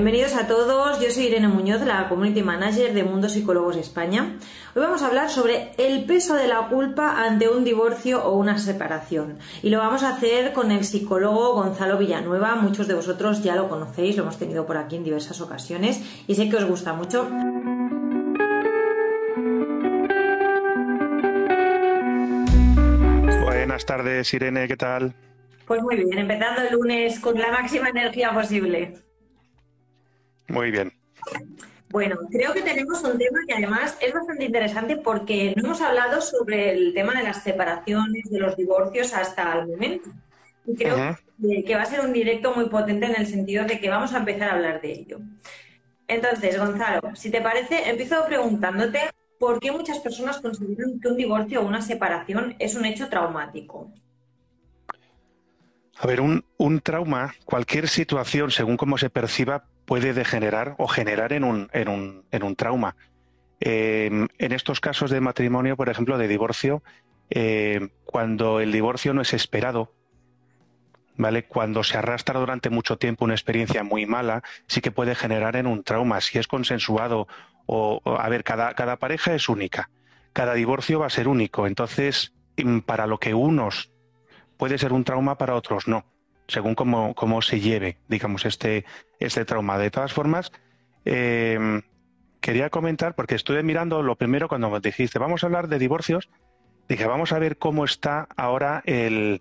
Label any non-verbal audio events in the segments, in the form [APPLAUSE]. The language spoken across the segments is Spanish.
Bienvenidos a todos, yo soy Irene Muñoz, la Community Manager de Mundo Psicólogos España. Hoy vamos a hablar sobre el peso de la culpa ante un divorcio o una separación. Y lo vamos a hacer con el psicólogo Gonzalo Villanueva. Muchos de vosotros ya lo conocéis, lo hemos tenido por aquí en diversas ocasiones y sé que os gusta mucho. Buenas tardes, Irene, ¿qué tal? Pues muy bien, empezando el lunes con la máxima energía posible. Muy bien. Bueno, creo que tenemos un tema que además es bastante interesante porque no hemos hablado sobre el tema de las separaciones, de los divorcios hasta el momento. Y creo que va a ser un directo muy potente en el sentido de que vamos a empezar a hablar de ello. Entonces, Gonzalo, si te parece, empiezo preguntándote por qué muchas personas consideran que un divorcio o una separación es un hecho traumático. A ver, un, un trauma, cualquier situación, según cómo se perciba, puede degenerar o generar en un, en un, en un trauma. Em, en estos casos de matrimonio, por ejemplo, de divorcio, em, cuando el divorcio no es esperado, ¿vale? Cuando se arrastra durante mucho tiempo una experiencia muy mala, sí que puede generar en un trauma. Si es consensuado o, a ver, cada, cada pareja es única. Cada divorcio va a ser único. Entonces, mm, para lo que unos puede ser un trauma, para otros no según cómo, cómo se lleve, digamos, este, este trauma. De todas formas, em, quería comentar, porque estuve mirando lo primero cuando me dijiste, vamos a hablar de divorcios, dije, vamos a ver cómo está ahora el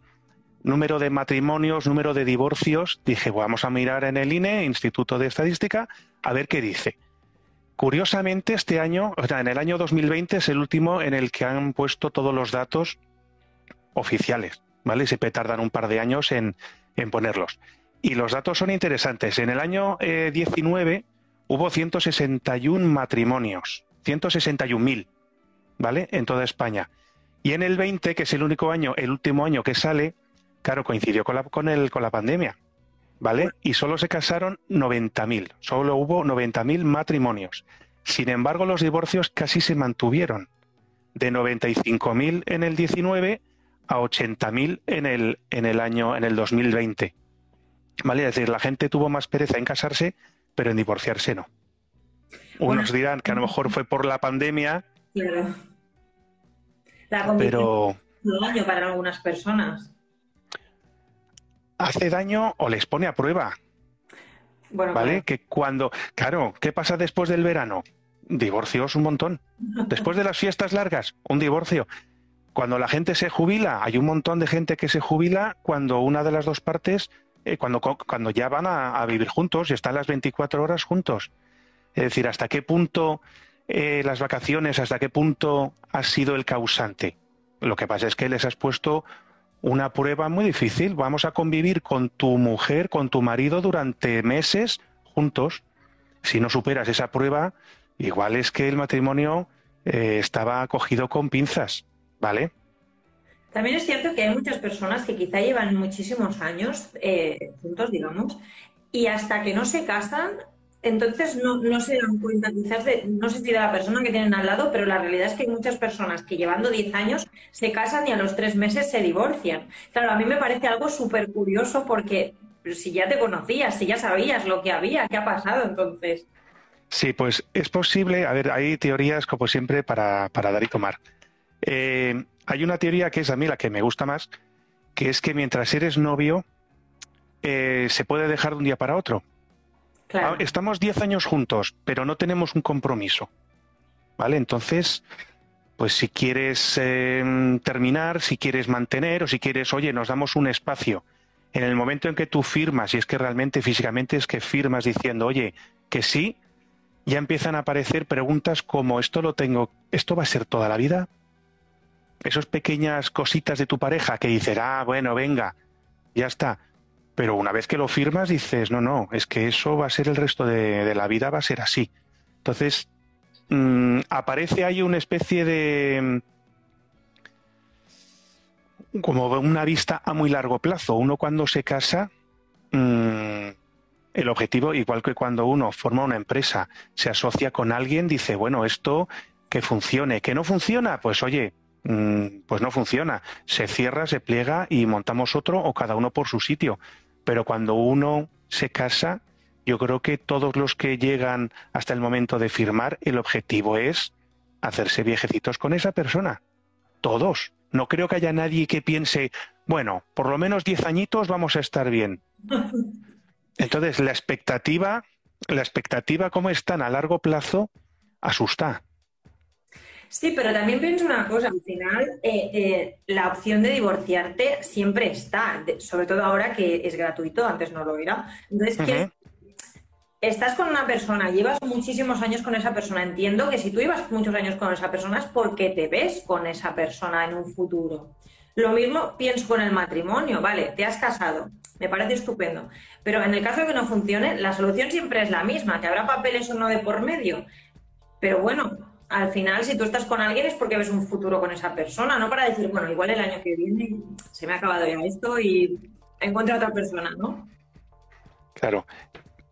número de matrimonios, número de divorcios. Dije, vamos a mirar en el INE, Instituto de Estadística, a ver qué dice. Curiosamente, este año, o sea, en el año 2020 es el último en el que han puesto todos los datos oficiales, ¿vale? Siempre tardan un par de años en, en ponerlos. Y los datos son interesantes. En el año 19 eh, hubo 161 matrimonios, 161.000, ¿vale? En toda España. Y en el 20, que es el único año, el último año que sale, claro, coincidió con la, con el, con la pandemia, ¿vale? Y solo se casaron 90.000, solo hubo 90.000 matrimonios. Sin embargo, los divorcios casi se mantuvieron, de 95.000 en el 19 a 80.000 en el, en el año, en el 2020. ¿Vale? Es decir, la gente tuvo más pereza en casarse, pero en divorciarse no. Unos dirán que a lo mejor fue por la pandemia. Claro. La pero daño para algunas personas. Hace daño o les pone a prueba. Bueno, ¿Vale? Que cuando. Claro, ¿qué pasa después del verano? Divorcios un montón. [LAUGHS] Después de las fiestas largas, un divorcio. Cuando la gente se jubila, hay un montón de gente que se jubila cuando una de las dos partes, eh, cuando, cuando ya van a, vivir juntos y están las 24 horas juntos. Es decir, hasta qué punto eh, las vacaciones, hasta qué punto ha sido el causante. Lo que pasa es que les has puesto una prueba muy difícil. Vamos a convivir con tu mujer, con tu marido durante meses juntos. Si no superas esa prueba, igual es que el matrimonio eh, estaba cogido con pinzas. ¿Vale? También es cierto que hay muchas personas que quizá llevan muchísimos años eh, juntos, digamos, y hasta que no se casan, entonces no, se dan cuenta quizás de, no sé si de la persona que tienen al lado, pero la realidad es que hay muchas personas que llevando 10 años se casan y a los 3 meses se divorcian. Claro, a mí me parece algo súper curioso porque si ya te conocías, si ya sabías lo que había, qué ha pasado entonces. Sí, pues es posible, a ver, hay teorías como siempre para, para dar y tomar. Eh, hay una teoría que es a mí la que me gusta más, que es que mientras eres novio, eh, se puede dejar de un día para otro. Ah, estamos 10 años juntos, pero no tenemos un compromiso. ¿Vale? Entonces, pues si quieres em, terminar, si quieres mantener o si quieres, oye, nos damos un espacio. En el momento en que tú firmas, y es que realmente físicamente es que firmas diciendo, oye, que sí, ya empiezan a aparecer preguntas como, ¿esto lo tengo, esto va a ser toda la vida? Esas pequeñas cositas de tu pareja que dices, ah, bueno, venga, ya está. Pero una vez que lo firmas dices, no, no, es que eso va a ser el resto de, la vida, va a ser así. Entonces, mm, aparece ahí una especie de... como una vista a muy largo plazo. Uno cuando se casa, mm, el objetivo, igual que cuando uno forma una empresa, se asocia con alguien, dice, bueno, esto que funcione, que no funciona, pues oye, mm, pues no funciona. Se cierra, se pliega y montamos otro o cada uno por su sitio. Pero cuando uno se casa, yo creo que todos los que llegan hasta el momento de firmar, el objetivo es hacerse viejecitos con esa persona. Todos. No creo que haya nadie que piense, bueno, por lo menos diez añitos vamos a estar bien. [LAUGHS] Entonces, la expectativa, la expectativa como están a largo plazo, asusta. Sí, pero también pienso una cosa, al final eh, eh, la opción de divorciarte siempre está, sobre todo ahora que es gratuito, antes no lo era. Entonces, estás con una persona, llevas muchísimos años con esa persona, entiendo que si tú llevas muchos años con esa persona es porque te ves con esa persona en un futuro. Lo mismo pienso con el matrimonio, vale, te has casado, me parece estupendo, pero en el caso de que no funcione, la solución siempre es la misma, que habrá papeles o no de por medio. Pero bueno, al final, si tú estás con alguien es porque ves un futuro con esa persona, no para decir, bueno, igual el año que viene se me ha acabado ya esto y encuentro a otra persona, ¿no? Claro.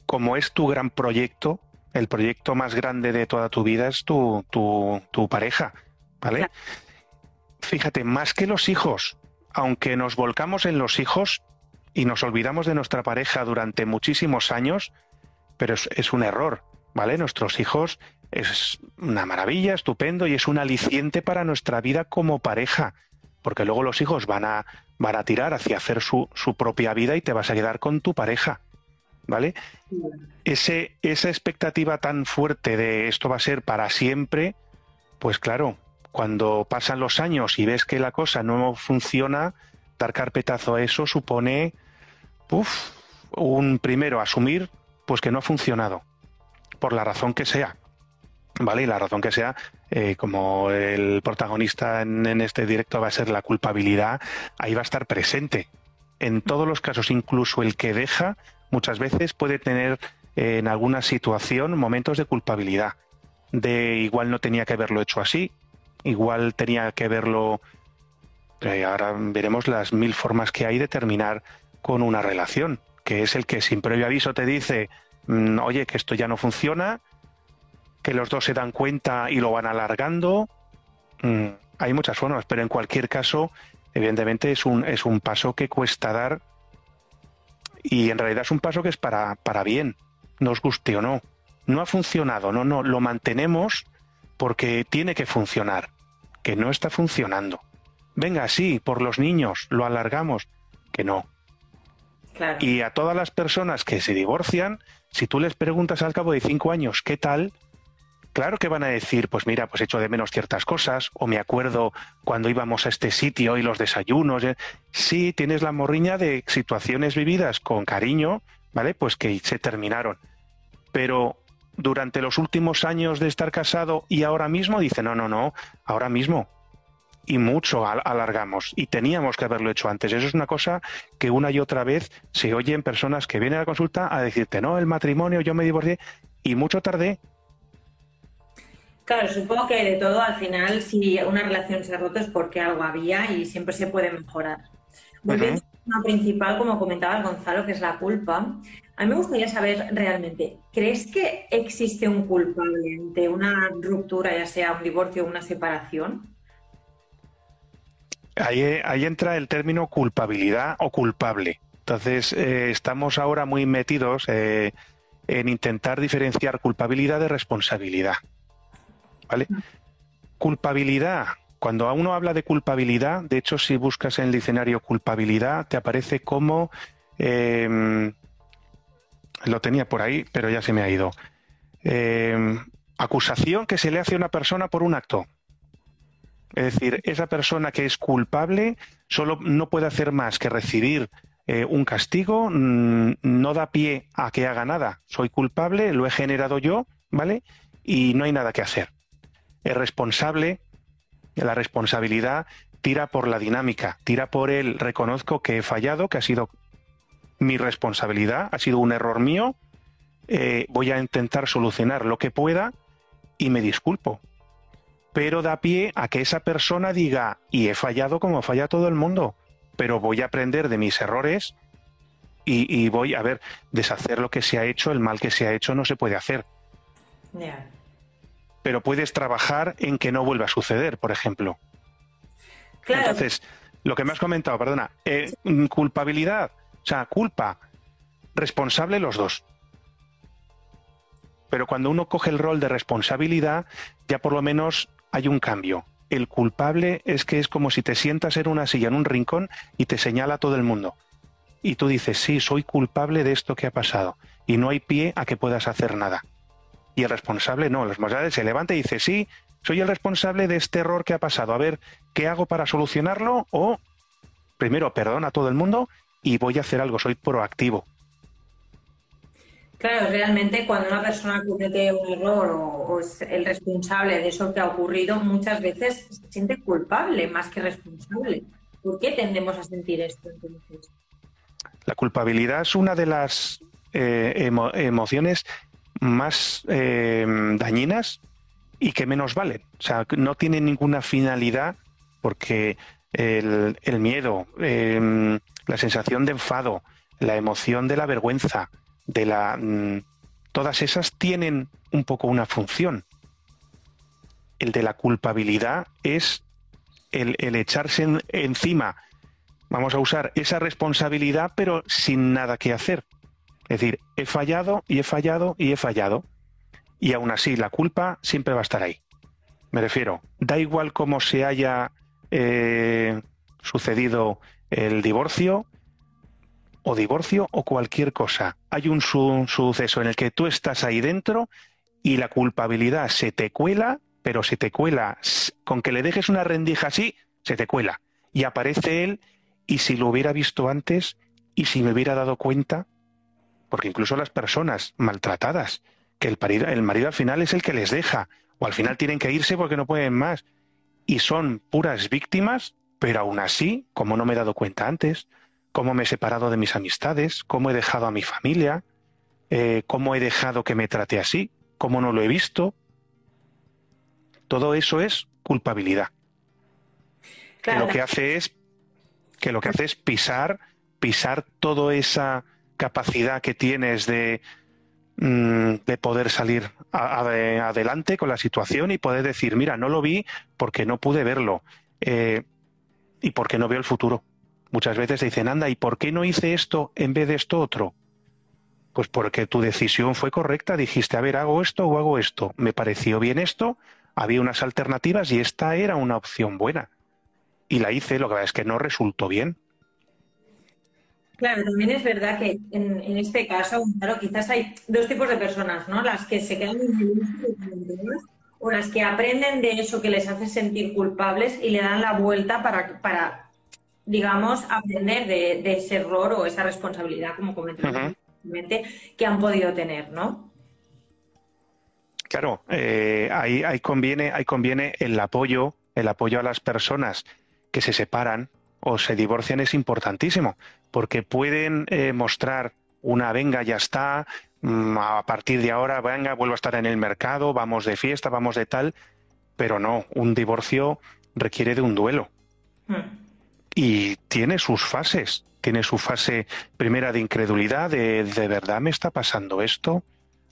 Como es tu gran proyecto, el proyecto más grande de toda tu vida es tu, tu, pareja, ¿vale? Fíjate, más que los hijos, aunque nos volcamos en los hijos y nos olvidamos de nuestra pareja durante muchísimos años, pero es un error, ¿vale? Nuestros hijos es una maravilla, estupendo y es un aliciente para nuestra vida como pareja, porque luego los hijos van a, van a tirar hacia hacer su, su propia vida y te vas a quedar con tu pareja. ¿Vale? Esa expectativa tan fuerte de esto va a ser para siempre, pues claro, cuando pasan los años y ves que la cosa no funciona, dar carpetazo a eso supone un primero asumir pues que no ha funcionado, por la razón que sea. ¿Vale? Y la razón que sea, eh, como el protagonista en, este directo va a ser la culpabilidad, ahí va a estar presente. En todos los casos, incluso el que deja, muchas veces puede tener eh, en alguna situación momentos de culpabilidad, de igual no tenía que haberlo hecho así, igual tenía que haberlo... Eh, ahora veremos las mil formas que hay de terminar con una relación, que es el que sin previo aviso te dice, mm, oye, que esto ya no funciona, que los dos se dan cuenta y lo van alargando. Mm, hay muchas formas, pero en cualquier caso, evidentemente es un, es un paso que cuesta dar y en realidad es un paso que es para, para bien, nos guste o no. No ha funcionado, no, no, lo mantenemos porque tiene que funcionar, que no está funcionando. Venga, sí, por los niños, lo alargamos, que no. Y a todas las personas que se divorcian, si tú les preguntas al cabo de cinco años qué tal, Claro que van a decir, pues mira, pues echo de menos ciertas cosas, o me acuerdo cuando íbamos a este sitio y los desayunos. ¿eh? Sí, tienes la morriña de situaciones vividas con cariño, ¿vale? Pues que se terminaron. Pero durante los últimos años de estar casado y ahora mismo, dice, no, no, no, ahora mismo. Y mucho alargamos. Y teníamos que haberlo hecho antes. Eso es una cosa que una y otra vez se oye en personas que vienen a la consulta a decirte, no, el matrimonio, yo me divorcié. Y mucho tardé Claro, supongo que de todo, al final, si una relación se ha roto es porque algo había y siempre se puede mejorar. Volviendo a principal, como comentaba Gonzalo, que es la culpa, a mí me gustaría saber realmente, ¿crees que existe un culpable ante una ruptura, ya sea un divorcio o una separación? Ahí, entra el término culpabilidad o culpable. Entonces, eh, estamos ahora muy metidos eh, en intentar diferenciar culpabilidad de responsabilidad. ¿Vale? Culpabilidad. Cuando uno habla de culpabilidad, de hecho, si buscas en el diccionario culpabilidad, te aparece como. Em, lo tenía por ahí, pero ya se me ha ido. Em, acusación que se le hace a una persona por un acto. Es decir, esa persona que es culpable solo no puede hacer más que recibir eh, un castigo, mm, no da pie a que haga nada. Soy culpable, lo he generado yo, ¿vale? Y no hay nada que hacer es responsable, la responsabilidad tira por la dinámica, tira por el reconozco que he fallado, que ha sido mi responsabilidad, ha sido un error mío, eh, voy a intentar solucionar lo que pueda y me disculpo. pero da pie a que esa persona diga, y he fallado como falla todo el mundo, pero voy a aprender de mis errores y, voy a ver, deshacer lo que se ha hecho, el mal que se ha hecho no se puede hacer. Pero puedes trabajar en que no vuelva a suceder, por ejemplo. Entonces, lo que me has comentado, perdona, eh, culpabilidad, o sea, culpa, responsable los dos. Pero cuando uno coge el rol de responsabilidad, ya por lo menos hay un cambio. El culpable es que es como si te sientas en una silla, en un rincón, y te señala a todo el mundo. Y tú dices, sí, soy culpable de esto que ha pasado. Y no hay pie a que puedas hacer nada. Y el responsable no, el responsable se levanta y dice, sí, soy el responsable de este error que ha pasado. A ver, ¿qué hago para solucionarlo? O, primero, perdona a todo el mundo y voy a hacer algo, soy proactivo. Claro, realmente cuando una persona comete un error o, es el responsable de eso que ha ocurrido, muchas veces se siente culpable más que responsable. ¿Por qué tendemos a sentir esto entonces? La culpabilidad es una de las eh, emociones más eh, dañinas y que menos valen. O sea, no tiene ninguna finalidad porque el, miedo, em, la sensación de enfado, la emoción de la vergüenza, de la mm, todas esas tienen un poco una función. El de la culpabilidad es el, echarse encima, vamos a usar esa responsabilidad, pero sin nada que hacer. Es decir, he fallado y he fallado y he fallado. Y aún así la culpa siempre va a estar ahí. Me refiero, da igual cómo se haya eh, sucedido el divorcio, o divorcio o cualquier cosa. Hay un, suceso en el que tú estás ahí dentro y la culpabilidad se te cuela, pero se te cuela con que le dejes una rendija así, se te cuela. Y aparece él y si lo hubiera visto antes y si me hubiera dado cuenta, porque incluso las personas maltratadas, que el marido, el marido al final es el que les deja, o al final tienen que irse porque no pueden más, y son puras víctimas, pero aún así, como no me he dado cuenta antes, cómo me he separado de mis amistades, cómo he dejado a mi familia, eh, cómo he dejado que me trate así, cómo no lo he visto. Todo eso es culpabilidad. Que lo que hace es que lo que hace es pisar, pisar toda esa capacidad que tienes de, mm, de poder salir adelante con la situación y poder decir, mira, no lo vi porque no pude verlo eh, y porque no veo el futuro. Muchas veces dicen, anda, ¿y por qué no hice esto en vez de esto otro? Pues porque tu decisión fue correcta, dijiste, a ver, hago esto o hago esto. Me pareció bien esto, había unas alternativas y esta era una opción buena. Y la hice, lo que pasa es que no resultó bien. Claro, también es verdad que en, este caso, claro, quizás hay dos tipos de personas, ¿no? Las que se quedan en el o las que aprenden de eso que les hace sentir culpables y le dan la vuelta para, para digamos, aprender de, ese error o esa responsabilidad, como comenté, que han podido tener, ¿no? Claro, eh, ahí, conviene, ahí conviene el apoyo, el apoyo a las personas que se separan o se divorcian es importantísimo, porque pueden eh, mostrar una venga, ya está, mm, a partir de ahora, venga, vuelvo a estar en el mercado, vamos de fiesta, vamos de tal, pero no, un divorcio requiere de un duelo. Hmm y tiene sus fases. Tiene su fase primera de incredulidad, de ¿de verdad me está pasando esto?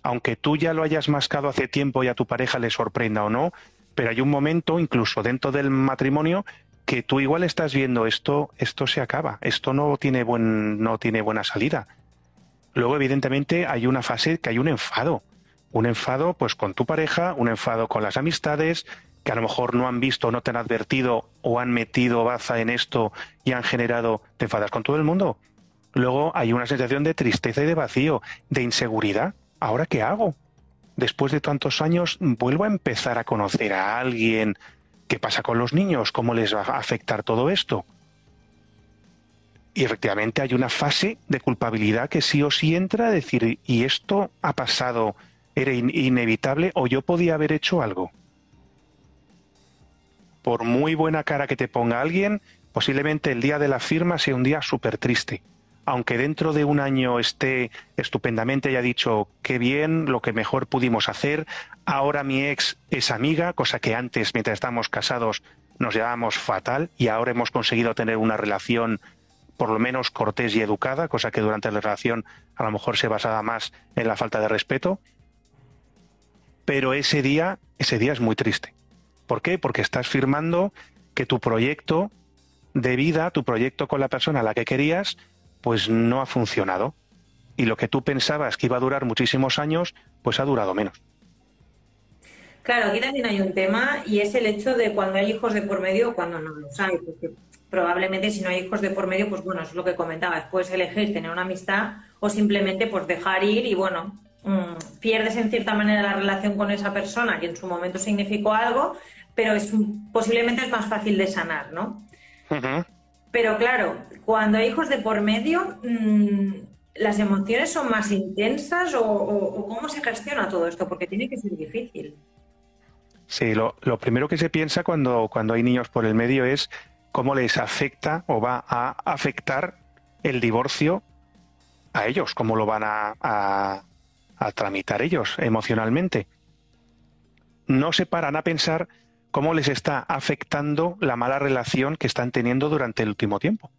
Aunque tú ya lo hayas mascado hace tiempo y a tu pareja le sorprenda o no, pero hay un momento, incluso dentro del matrimonio, que tú igual estás viendo esto, esto se acaba, esto no tiene, buen, no tiene buena salida. Luego, evidentemente, hay una fase que hay un enfado. Un enfado, pues, con tu pareja, un enfado con las amistades, que a lo mejor no han visto, no te han advertido o han metido baza en esto y han generado, te enfadas con todo el mundo. Luego hay una sensación de tristeza y de vacío, de inseguridad. ¿Ahora qué hago? Después de tantos años, vuelvo a empezar a conocer a alguien. ¿Qué pasa con los niños? ¿Cómo les va a afectar todo esto? Y efectivamente hay una fase de culpabilidad que sí o sí entra a decir, ¿y esto ha pasado? ¿Era inevitable o yo podía haber hecho algo? por muy buena cara que te ponga alguien, posiblemente el día de la firma sea un día súper triste. Aunque dentro de un año esté estupendamente y ha dicho qué bien, lo que mejor pudimos hacer, ahora mi ex es amiga, cosa que antes, mientras estábamos casados, nos llevábamos fatal y ahora hemos conseguido tener una relación por lo menos cortés y educada, cosa que durante la relación a lo mejor se basaba más en la falta de respeto. Pero ese día, ese día es muy triste. ¿Por qué? Porque estás firmando que tu proyecto de vida, tu proyecto con la persona a la que querías, pues no ha funcionado. Y lo que tú pensabas que iba a durar muchísimos años, pues ha durado menos. Claro, aquí también hay un tema y es el hecho de cuando hay hijos de por medio o cuando no los hay. Porque probablemente si no hay hijos de por medio, pues bueno, es lo que comentabas, puedes elegir tener una amistad o simplemente pues dejar ir y bueno, mm, pierdes en cierta manera la relación con esa persona que en su momento significó algo, pero es posiblemente es más fácil de sanar, ¿no? Pero claro, cuando hay hijos de por medio, mm, ¿las emociones son más intensas o, cómo se gestiona todo esto? Porque tiene que ser difícil. Sí, lo, primero que se piensa cuando, cuando hay niños por el medio es cómo les afecta o va a afectar el divorcio a ellos, cómo lo van a, a tramitar ellos emocionalmente. No se paran a pensar cómo les está afectando la mala relación que están teniendo durante el último tiempo.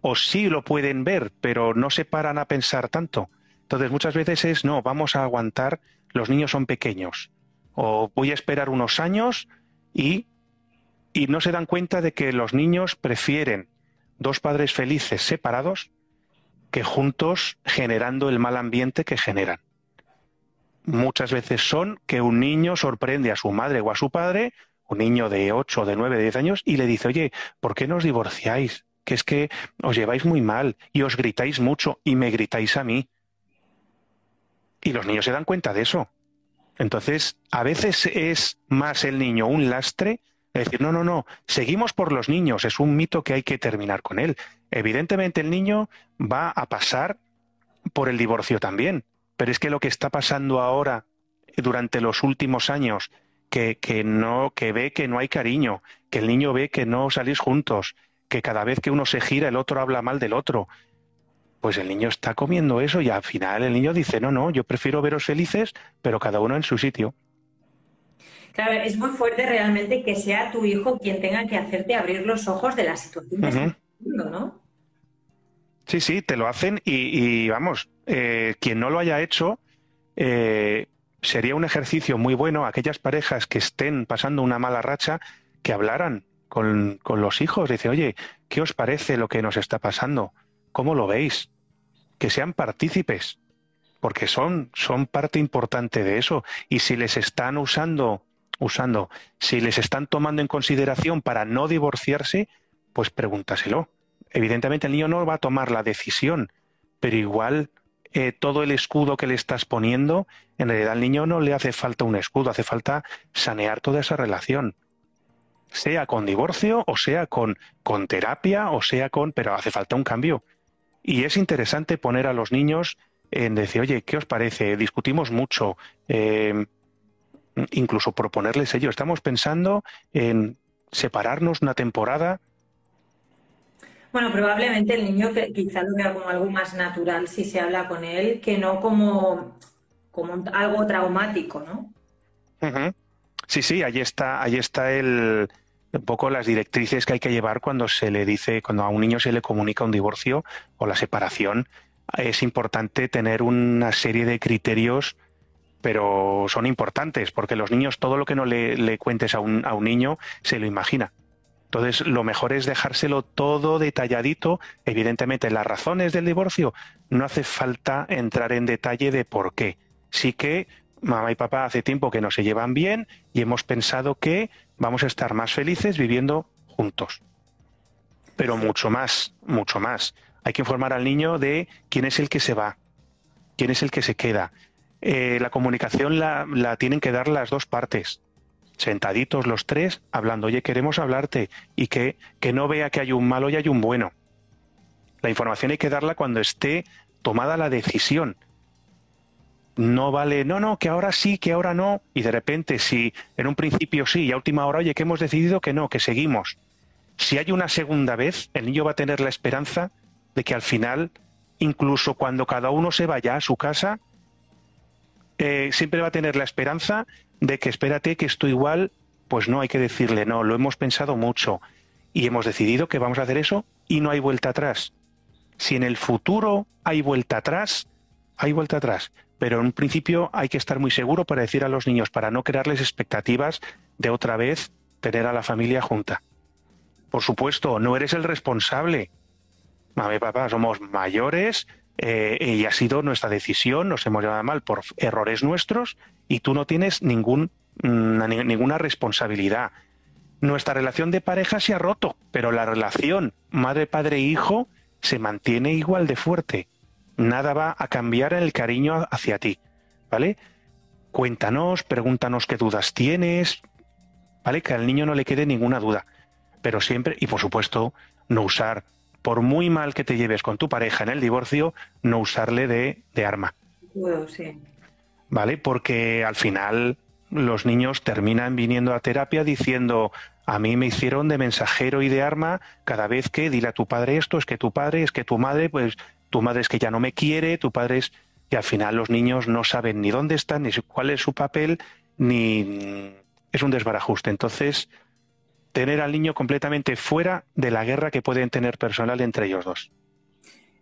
O sí lo pueden ver, pero no se paran a pensar tanto. Entonces muchas veces es, no, vamos a aguantar, los niños son pequeños. O voy a esperar unos años y, y no se dan cuenta de que los niños prefieren dos padres felices separados que juntos generando el mal ambiente que generan. Muchas veces son que un niño sorprende a su madre o a su padre un niño de 8, de 9, de 10 años y le dice, oye, ¿por qué no os divorciáis? Que es que os lleváis muy mal y os gritáis mucho y me gritáis a mí. Y los niños se dan cuenta de eso. Entonces, a veces es más el niño un lastre, decir, no, no, no, seguimos por los niños, es un mito que hay que terminar con él. Evidentemente el niño va a pasar por el divorcio también, pero es que lo que está pasando ahora durante los últimos años que, que, no, que ve que no hay cariño, que el niño ve que no salís juntos, que cada vez que uno se gira el otro habla mal del otro. Pues el niño está comiendo eso y al final el niño dice, no, no, yo prefiero veros felices, pero cada uno en su sitio. Claro, es muy fuerte realmente que sea tu hijo quien tenga que hacerte abrir los ojos de la situación ¿no? Sí, sí, te lo hacen y, vamos, eh, quien no lo haya hecho, eh, sería un ejercicio muy bueno aquellas parejas que estén pasando una mala racha que hablaran con, los hijos. Dice, oye, ¿qué os parece lo que nos está pasando? ¿Cómo lo veis? Que sean partícipes, porque son, son parte importante de eso. Y si les están usando, usando, si les están tomando en consideración para no divorciarse, pues pregúntaselo. Evidentemente el niño no va a tomar la decisión, pero igual eh, todo el escudo que le estás poniendo, en realidad al niño no le hace falta un escudo, hace falta sanear toda esa relación. Sea con divorcio, o sea con, con terapia, o sea con... pero hace falta un cambio. Y es interesante poner a los niños en decir, oye, ¿qué os parece? Discutimos mucho. Eh, incluso proponerles ello. Estamos pensando en separarnos una temporada bueno, probablemente el niño que quizá lo vea como algo más natural si se habla con él, que no como, como algo traumático, ¿no? Sí, sí, ahí está, ahí está el, un poco las directrices que hay que llevar cuando se le dice, cuando a un niño se le comunica un divorcio o la separación. Es importante tener una serie de criterios, pero son importantes, porque los niños, todo lo que no le, le cuentes a un, a un niño, se lo imagina. Entonces, lo mejor es dejárselo todo detalladito. Evidentemente, las razones del divorcio no hace falta entrar en detalle de por qué. Sí que mamá y papá hace tiempo que no se llevan bien y hemos pensado que vamos a estar más felices viviendo juntos. Pero mucho más, mucho más. Hay que informar al niño de quién es el que se va, quién es el que se queda. Eh, la comunicación la, la tienen que dar las dos partes sentaditos los tres, hablando, oye, queremos hablarte, y que, que no vea que hay un malo y hay un bueno. La información hay que darla cuando esté tomada la decisión. No vale, no, no, que ahora sí, que ahora no, y de repente si en un principio sí y a última hora, oye, que hemos decidido que no, que seguimos. Si hay una segunda vez, el niño va a tener la esperanza de que al final incluso cuando cada uno se vaya a su casa, eh, siempre va a tener la esperanza de que espérate que esto igual, pues no hay que decirle, no, lo hemos pensado mucho y hemos decidido que vamos a hacer eso y no hay vuelta atrás. Si en el futuro hay vuelta atrás, hay vuelta atrás. Pero en un principio hay que estar muy seguro para decir a los niños, para no crearles expectativas de otra vez tener a la familia junta. Por supuesto, no eres el responsable. Mami, papá, somos mayores eh, y ha sido nuestra decisión, nos hemos llevado mal por errores nuestros y tú no tienes ningún, mm, ninguna responsabilidad. Nuestra relación de pareja se ha roto, pero la relación madre-padre-hijo se mantiene igual de fuerte. Nada va a cambiar en el cariño hacia ti, ¿vale? Cuéntanos, pregúntanos qué dudas tienes, ¿vale? Que al niño no le quede ninguna duda. Pero siempre, y por supuesto, no usar, por muy mal que te lleves con tu pareja en el divorcio, no usarle de, de arma. sí. ¿Vale? Porque al final los niños terminan viniendo a terapia diciendo, a mí me hicieron de mensajero y de arma cada vez que dile a tu padre esto, es que tu padre, es que tu madre, pues tu madre es que ya no me quiere, tu padre es... Y al final los niños no saben ni dónde están, ni cuál es su papel, ni... Es un desbarajuste. Entonces, tener al niño completamente fuera de la guerra que pueden tener personal entre ellos dos.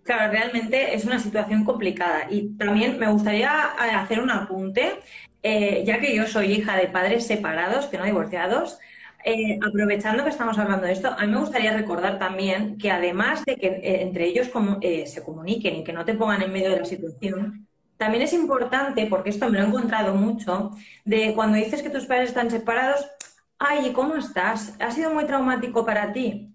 Claro, realmente es una situación complicada. Y también me gustaría eh, hacer un apunte, eh, ya que yo soy hija de padres separados, que no divorciados. Eh, aprovechando que estamos hablando de esto, a mí me gustaría recordar también que además de que entre ellos se comuniquen y que no te pongan en medio de la situación, también es importante, porque esto me lo he encontrado mucho, de cuando dices que tus padres están separados, ay, ¿y cómo estás? ¿Ha sido muy traumático para ti?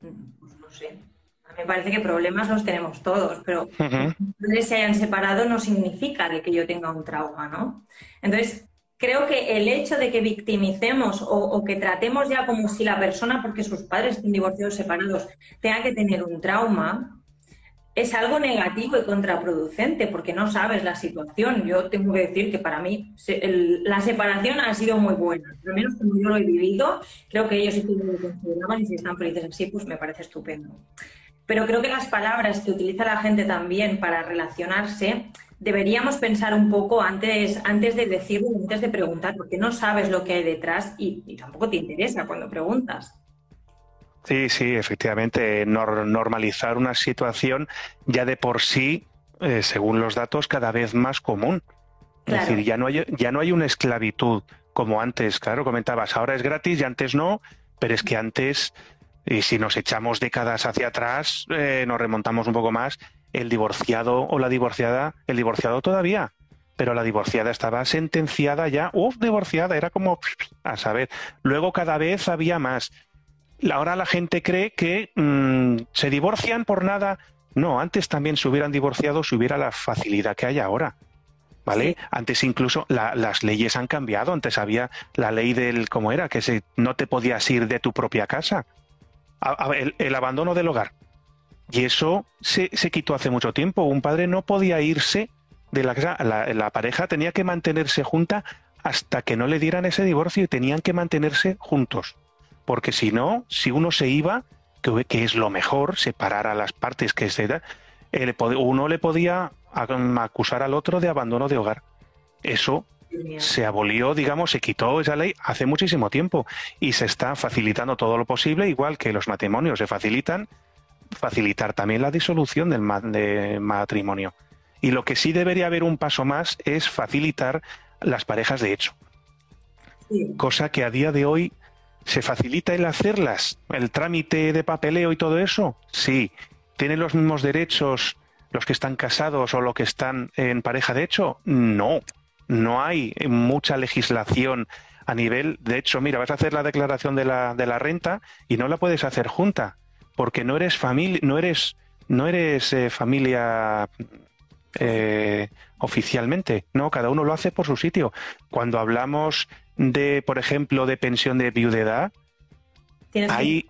Pues no sé. A mí me parece que problemas los tenemos todos, pero que padres se hayan separado no significa que yo tenga un trauma, ¿no? Entonces, creo que el hecho de que victimicemos o, que tratemos ya como si la persona, porque sus padres estén divorciados separados, tenga que tener un trauma, es algo negativo y contraproducente, porque no sabes la situación. Yo tengo que decir que para mí la separación ha sido muy buena, al menos como yo lo he vivido, creo que ellos sí lo consideraban y si están felices así, pues me parece estupendo. Pero creo que las palabras que utiliza la gente también para relacionarse deberíamos pensar un poco antes, antes de decirlo, antes de preguntar, porque no sabes lo que hay detrás y, tampoco te interesa cuando preguntas. Sí, sí, efectivamente, normalizar una situación ya de por sí, eh, según los datos, cada vez más común. Es decir, ya no, hay, ya no hay una esclavitud como antes, claro, comentabas, ahora es gratis y antes no, pero es que antes, y si nos echamos décadas hacia atrás, eh, nos remontamos un poco más, el divorciado o la divorciada, el divorciado todavía, pero la divorciada estaba sentenciada ya, uff, divorciada, era como a saber. Luego cada vez había más. Ahora la gente cree que mm, se divorcian por nada. No, antes también se hubieran divorciado si hubiera la facilidad que hay ahora. ¿Vale? Antes incluso las leyes han cambiado. Antes había la ley del, ¿cómo era? Que se, no te podías ir de tu propia casa. el abandono del hogar. Y eso se, quitó hace mucho tiempo. Un padre no podía irse de la casa. La, pareja tenía que mantenerse junta hasta que no le dieran ese divorcio y tenían que mantenerse juntos. Porque si no, si uno se iba, que, que es lo mejor, separar a las partes que se da, uno le podía acusar al otro de abandono de hogar. Eso se abolió, digamos, se quitó esa ley hace muchísimo tiempo y se está facilitando todo lo posible, igual que los matrimonios se facilitan facilitar también la disolución del matrimonio. Y lo que sí debería haber un paso más es facilitar las parejas de hecho. Cosa que a día de hoy se facilita el hacerlas, el trámite de papeleo y todo eso. Sí. ¿Tienen los mismos derechos los que están casados o los que están en pareja de hecho? No. No hay mucha legislación a nivel. De hecho, mira, vas a hacer la declaración de la, de la renta y no la puedes hacer junta porque no eres familia, no eres, no eres eh, familia eh, oficialmente, no, cada uno lo hace por su sitio. Cuando hablamos de, por ejemplo, de pensión de viudedad, ahí,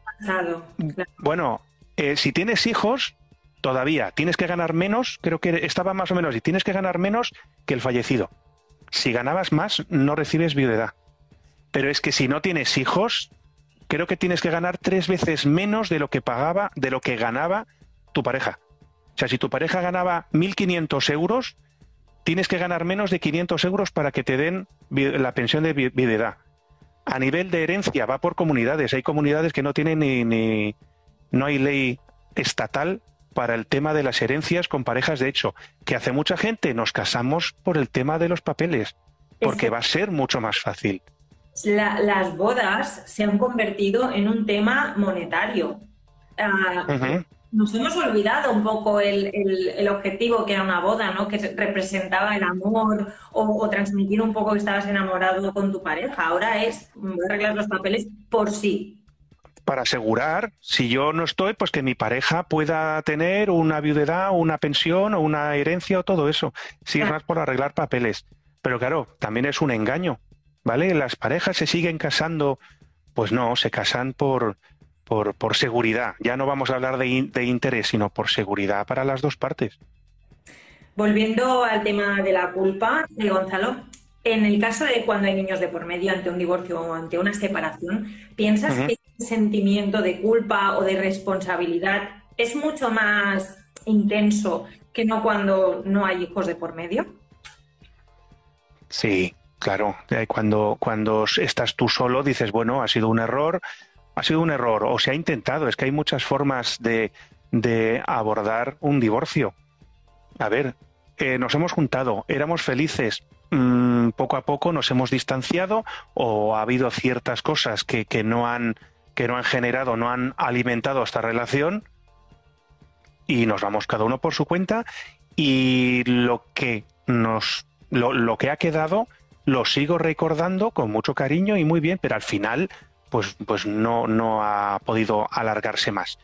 bueno, eh, si tienes hijos, todavía tienes que ganar menos, creo que estaba más o menos, y tienes que ganar menos que el fallecido. Si ganabas más, no recibes viudedad. Pero es que si no tienes hijos, creo que tienes que ganar tres veces menos de lo que pagaba, de lo que ganaba tu pareja. O sea, si tu pareja ganaba 1.500 euros, tienes que ganar menos de 500 euros para que te den la pensión de viudedad. A nivel de herencia va por comunidades. Hay comunidades que no tienen ni, ni no hay ley estatal para el tema de las herencias con parejas de hecho. Que hace mucha gente nos casamos por el tema de los papeles, porque va a ser mucho más fácil. las bodas se han convertido en un tema monetario. Ah, nos hemos olvidado un poco el, objetivo que era una boda, ¿no? Que representaba el amor o, transmitir un poco que estabas enamorado con tu pareja. Ahora es arreglar los papeles por sí. Para asegurar, si yo no estoy, pues que mi pareja pueda tener una viudedad, una pensión o una herencia o todo eso. Sí, más por arreglar papeles. Pero claro, también es un engaño, ¿vale? Las parejas se siguen casando, pues no, se casan por, por, por seguridad. Ya no vamos a hablar de, de interés, sino por seguridad para las dos partes. Volviendo al tema de la culpa, de Gonzalo, en el caso de cuando hay niños de por medio ante un divorcio o ante una separación, ¿piensas que ese sentimiento de culpa o de responsabilidad es mucho más intenso que no cuando no hay hijos de por medio? Sí, claro. Eh, cuando, cuando estás tú solo dices, bueno, ha sido un error, ha sido un error o se ha intentado. Es que hay muchas formas de, abordar un divorcio. A ver, eh, nos hemos juntado, éramos felices, mm, poco a poco nos hemos distanciado o ha habido ciertas cosas que, no han, que no han generado, no han alimentado esta relación y nos vamos cada uno por su cuenta y lo que nos lo que ha quedado lo sigo recordando con mucho cariño y muy bien, pero al final pues, pues no, no ha podido alargarse más.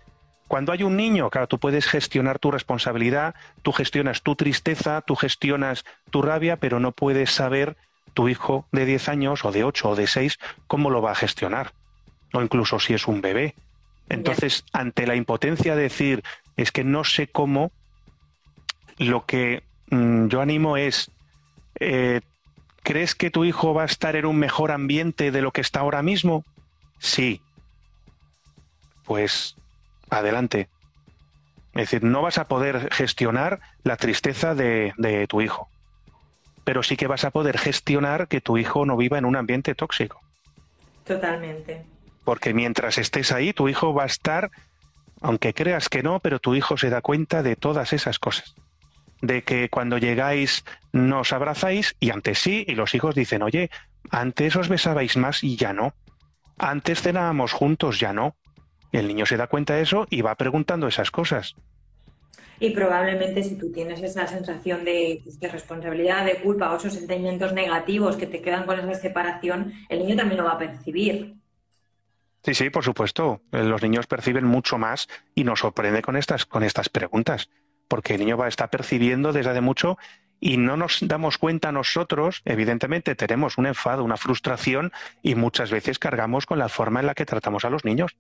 Cuando hay un niño, claro, tú puedes gestionar tu responsabilidad, tú gestionas tu tristeza, tú gestionas tu rabia, pero no puedes saber tu hijo de 10 años o de 8 o de 6 cómo lo va a gestionar. O incluso si es un bebé. Entonces, ante la impotencia de decir, es que no sé cómo, lo que mm, yo animo es, eh, ¿crees que tu hijo va a estar en un mejor ambiente de lo que está ahora mismo? Sí. Pues adelante. Es decir, no vas a poder gestionar la tristeza de, tu hijo, pero sí que vas a poder gestionar que tu hijo no viva en un ambiente tóxico. Totalmente. Porque mientras estés ahí, tu hijo va a estar, aunque creas que no, pero tu hijo se da cuenta de todas esas cosas. De que cuando llegáis nos abrazáis y antes sí, y los hijos dicen, oye, antes os besabais más y ya no. Antes cenábamos juntos, ya no. El niño se da cuenta de eso y va preguntando esas cosas. Y probablemente si tú tienes esa sensación de, responsabilidad, de culpa o esos sentimientos negativos que te quedan con esa separación, el niño también lo va a percibir. Sí, sí, por supuesto. Eh, los niños perciben mucho más y nos sorprende con estas, con estas preguntas, porque el niño va a estar percibiendo desde hace mucho y no nos damos cuenta nosotros, evidentemente tenemos un enfado, una frustración y muchas veces cargamos con la forma en la que tratamos a los niños.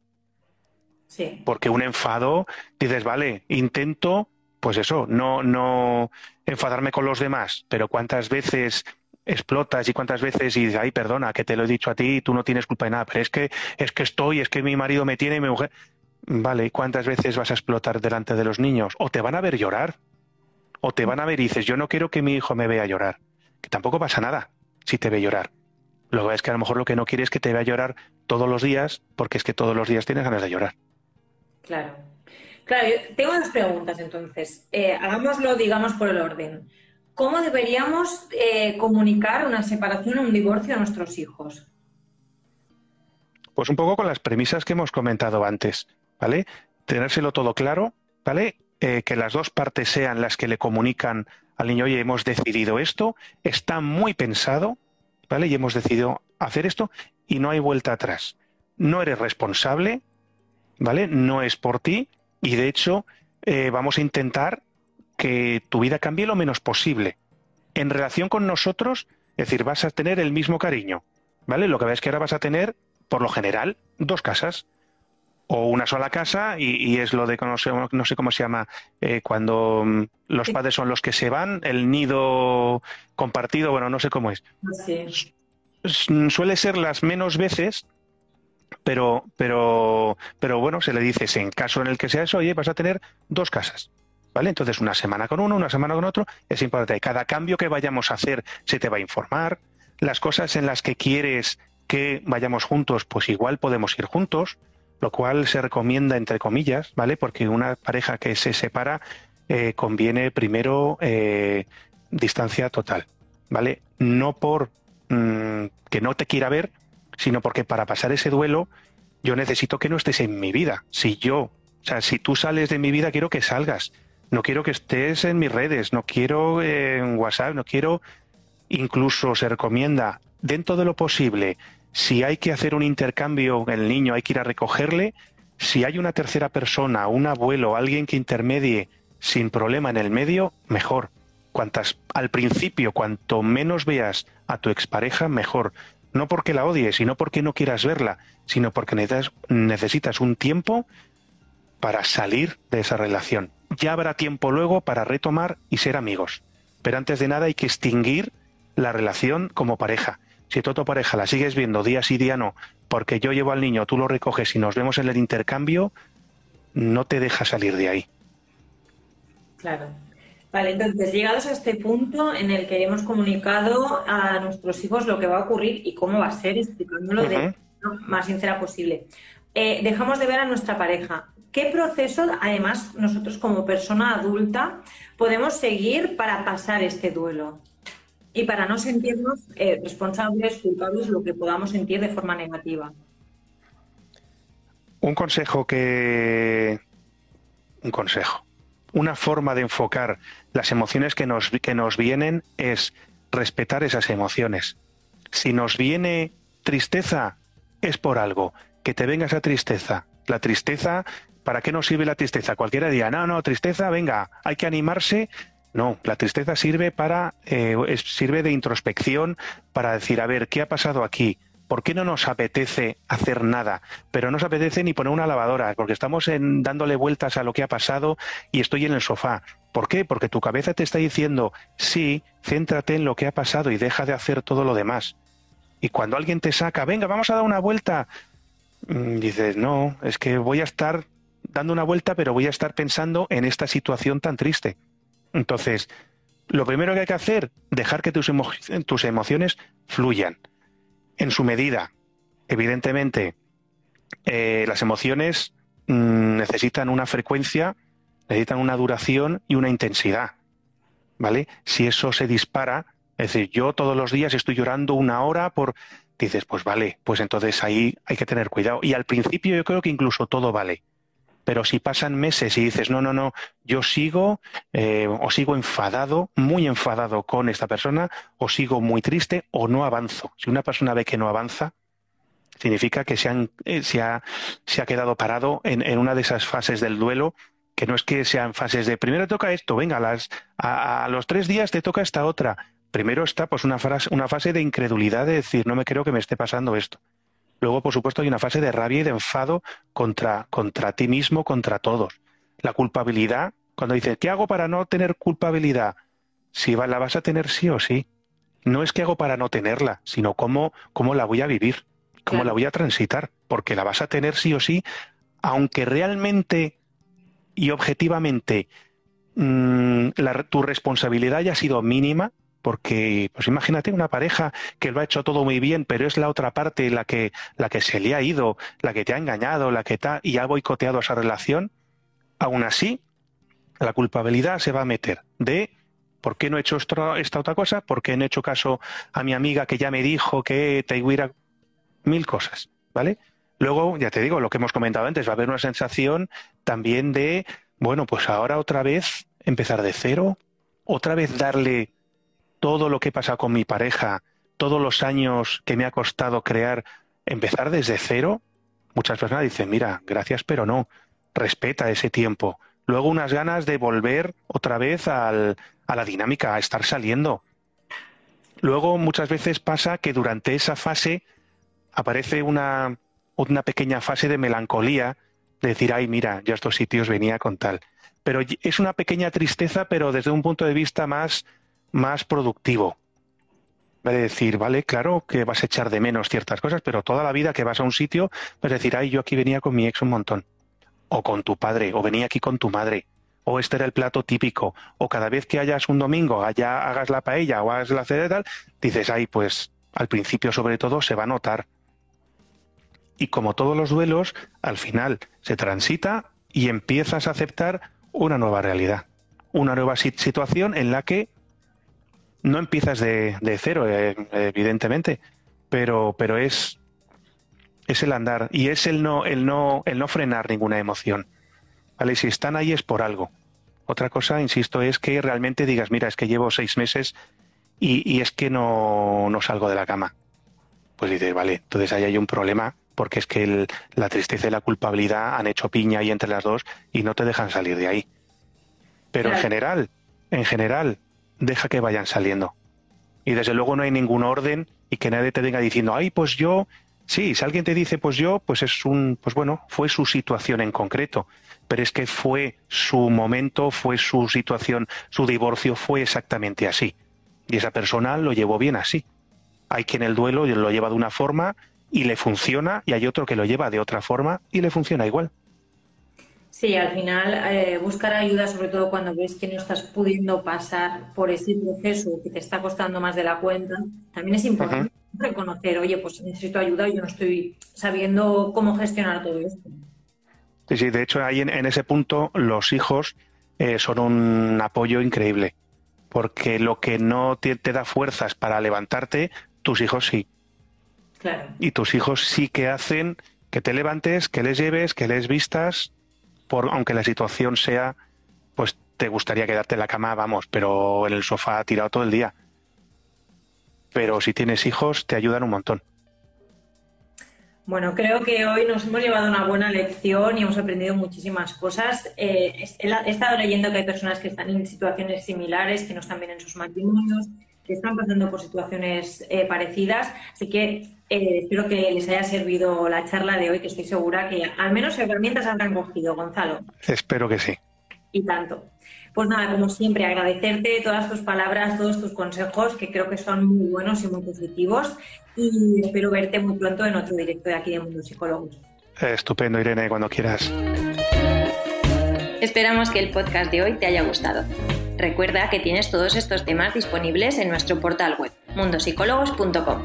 Sí. Porque un enfado, dices, vale, intento, pues eso, no, no enfadarme con los demás, pero cuántas veces explotas y cuántas veces y dices, ay, perdona, que te lo he dicho a ti, tú no tienes culpa de nada, pero es que, es que estoy, es que mi marido me tiene y mi mujer. Vale, ¿y cuántas veces vas a explotar delante de los niños? O te van a ver llorar o te van a ver y dices, yo no quiero que mi hijo me vea llorar, que tampoco pasa nada si te ve llorar. Lo que es que a lo mejor lo que no quieres es que te vea llorar todos los días, porque es que todos los días tienes ganas de llorar. Claro. Claro, tengo dos preguntas entonces. Eh, hagámoslo, digamos, por el orden. ¿Cómo deberíamos eh, comunicar una separación o un divorcio a nuestros hijos? Pues un poco con las premisas que hemos comentado antes, ¿vale? Tenérselo todo claro, ¿vale? Eh, que las dos partes sean las que le comunican al niño, oye, hemos decidido esto, está muy pensado, ¿vale? Y hemos decidido hacer esto y no hay vuelta atrás. No eres responsable, ¿vale? No es por ti y de hecho eh, vamos a intentar que tu vida cambie lo menos posible. En relación con nosotros, es decir, vas a tener el mismo cariño, ¿vale? Lo que ves que ahora vas a tener, por lo general, dos casas o una sola casa y, es lo de no sé, no sé cómo se llama eh, cuando mm, los padres son los que se van el nido compartido bueno no sé cómo es suele ser las menos veces pero pero pero bueno se le dice en caso en el que sea eso oye vas a tener dos casas ¿Vale? Entonces, una semana con uno, una semana con otro, es importante. Cada cambio que vayamos a hacer se te va a informar. Las cosas en las que quieres que vayamos juntos, pues igual podemos ir juntos, lo cual se recomienda entre comillas, ¿vale? Porque una pareja que se separa eh, conviene primero eh, distancia total, ¿vale? No por mm, que no te quiera ver, sino porque para pasar ese duelo yo necesito que no estés en mi vida. Si yo, o sea, si tú sales de mi vida, quiero que salgas. No quiero que estés en mis redes, no quiero eh, en WhatsApp, no quiero. Incluso se recomienda, dentro de lo posible, si hay que hacer un intercambio, el niño hay que ir a recogerle. Si hay una tercera persona, un abuelo, alguien que intermedie sin problema en el medio, mejor. Cuantas, al principio, cuanto menos veas a tu expareja, mejor no porque la odies, sino porque no quieras verla, sino porque necesitas, un tiempo para salir de esa relación. Ya habrá tiempo luego para retomar y ser amigos. Pero antes de nada hay que extinguir la relación como pareja. Si tú tu pareja la sigues viendo día sí día no, porque yo llevo al niño, tú lo recoges y nos vemos en el intercambio, no te deja salir de ahí. Claro. Vale, entonces, llegados a este punto en el que hemos comunicado a nuestros hijos lo que va a ocurrir y cómo va a ser, explicándolo de la más sincera posible, eh, dejamos de ver a nuestra pareja. ¿Qué proceso, además, nosotros como persona adulta podemos seguir para pasar este duelo? Y para no sentirnos eh, responsables, culpables, lo que podamos sentir de forma negativa. Un consejo que... Un consejo una forma de enfocar las emociones que nos, que nos vienen es respetar esas emociones. Si nos viene tristeza, es por algo. Que te venga esa tristeza. La tristeza, ¿para qué nos sirve la tristeza? Cualquiera diría, no, no, tristeza, venga, hay que animarse. No, la tristeza sirve para, eh, sirve de introspección, para decir, a ver, ¿qué ha pasado aquí? ¿por qué no nos apetece hacer nada? Pero no nos apetece ni poner una lavadora, porque estamos en, dándole vueltas a lo que ha pasado y estoy en el sofá. ¿Por qué? Porque tu cabeza te está diciendo, sí, céntrate en lo que ha pasado y deja de hacer todo lo demás. Y cuando alguien te saca, venga, vamos a dar una vuelta, mm, dices, no, es que voy a estar dando una vuelta, pero voy a estar pensando en esta situación tan triste. Entonces, lo primero que hay que hacer, dejar que tus, tus emociones fluyan en su medida. Evidentemente, eh, las emociones mm, necesitan una frecuencia, necesitan una duración y una intensidad. ¿Vale? Si eso se dispara, es decir, yo todos los días estoy llorando una hora por. Dices, pues vale, pues entonces ahí hay que tener cuidado. Y al principio yo creo que incluso todo vale. Pero si pasan meses y dices, no, no, no, yo sigo eh, o sigo enfadado, muy enfadado con esta persona, o sigo muy triste o no avanzo. Si una persona ve que no avanza, significa que se, han, eh, se, ha, se ha, quedado parado en, una de esas fases del duelo, que no es que sean fases de primero toca esto, venga, a, las, a, a los tres días te toca esta otra. Primero está pues una, frase, una fase de incredulidad de decir, no me creo que me esté pasando esto. Luego, por supuesto, hay una fase de rabia y de enfado contra, contra ti mismo, contra todos. La culpabilidad, cuando dices, ¿qué hago para no tener culpabilidad? Si la vas a tener sí o sí. No es que hago para no tenerla, sino cómo, cómo la voy a vivir, cómo la voy a transitar, porque la vas a tener sí o sí, aunque realmente y objetivamente mm, tu responsabilidad haya sido mínima, porque pues imagínate una pareja que lo ha hecho todo muy bien, pero es la otra parte la que la que se le ha ido, la que te ha engañado, la que está y ha boicoteado esa relación, aún así la culpabilidad se va a meter de ¿por qué no he hecho esta, otra cosa? ¿Por qué no he hecho caso a mi amiga que ya me dijo que te iba mil cosas, ¿vale? Luego, ya te digo, lo que hemos comentado antes, va a haber una sensación también de, bueno, pues ahora otra vez empezar de cero, otra vez darle todo lo que he pasado con mi pareja, todos los años que me ha costado crear, empezar desde cero, muchas personas dicen, mira, gracias, pero no, respeta ese tiempo. Luego unas ganas de volver otra vez al, a la dinámica, a estar saliendo. Luego muchas veces pasa que durante esa fase aparece una, una pequeña fase de melancolía, de decir, ay, mira, yo a estos sitios venía con tal. Pero es una pequeña tristeza, pero desde un punto de vista más más productivo. De decir, vale, claro que vas a echar de menos ciertas cosas, pero toda la vida que vas a un sitio, vas a decir, ay, yo aquí venía con mi ex un montón. O con tu padre, o venía aquí con tu madre. o este era el plato típico, o cada vez que hayas un domingo, allá hagas la paella o hagas la cena dices, ay, pues al principio sobre todo se va a notar. Y como todos los duelos, al final se transita y empiezas a aceptar una nueva realidad, una nueva situación en la que no empiezas de, cero, eh, evidentemente, pero, pero es, es el andar y es el no, el no, el no frenar ninguna emoción. ¿Vale? Si están ahí es por algo. Otra cosa, insisto, es que realmente digas, mira, es que llevo seis meses y, es que no, no, salgo de la cama. Pues dices, vale, entonces ahí hay un problema porque es que la tristeza y la culpabilidad han hecho piña ahí entre las dos y no te dejan salir de ahí. Pero en general, en general, deja que vayan saliendo. Y desde luego no hay ningún orden y que nadie te venga diciendo, ay, pues yo, sí, si alguien te dice, pues yo, pues es un, pues bueno, fue su situación en concreto, pero es que fue su momento, fue su situación, su divorcio fue exactamente así. Y esa persona lo llevó bien así. Hay quien el duelo lo lleva de una forma y le funciona, y hay otro que lo lleva de otra forma y le funciona igual. Sí, al final eh, buscar ayuda, sobre todo cuando ves que no estás pudiendo pasar por ese proceso que te está costando más de la cuenta, también es importante reconocer, oye, pues necesito ayuda, yo no estoy sabiendo cómo gestionar todo esto. Sí, sí, de hecho ahí en, ese punto los hijos eh, son un apoyo increíble, porque lo que no te, te da fuerzas para levantarte, tus hijos sí. Claro. Y tus hijos sí que hacen que te levantes, que les lleves, que les vistas aunque la situación sea, pues te gustaría quedarte en la cama, vamos, pero en el sofá tirado todo el día. Pero si tienes hijos, te ayudan un montón. Bueno, creo que hoy nos hemos llevado una buena lección y hemos aprendido muchísimas cosas. Eh, he estado leyendo que hay personas que están en situaciones similares, que no están bien en sus matrimonios, que están pasando por situaciones eh, parecidas. Así que eh, espero que les haya servido la charla de hoy, que estoy segura que al menos herramientas han cogido, Gonzalo. Espero que sí. Y tanto. Pues nada, como siempre, agradecerte todas tus palabras, todos tus consejos, que creo que son muy buenos y muy positivos. Y espero verte muy pronto en otro directo de aquí de Mundo Psicólogos. Estupendo, Irene, cuando quieras. Esperamos que el podcast de hoy te haya gustado. Recuerda que tienes todos estos temas disponibles en nuestro portal web mundosicólogos.com.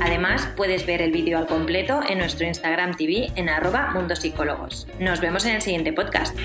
Además, puedes ver el vídeo al completo en nuestro Instagram TV en arroba mundosicólogos. Nos vemos en el siguiente podcast.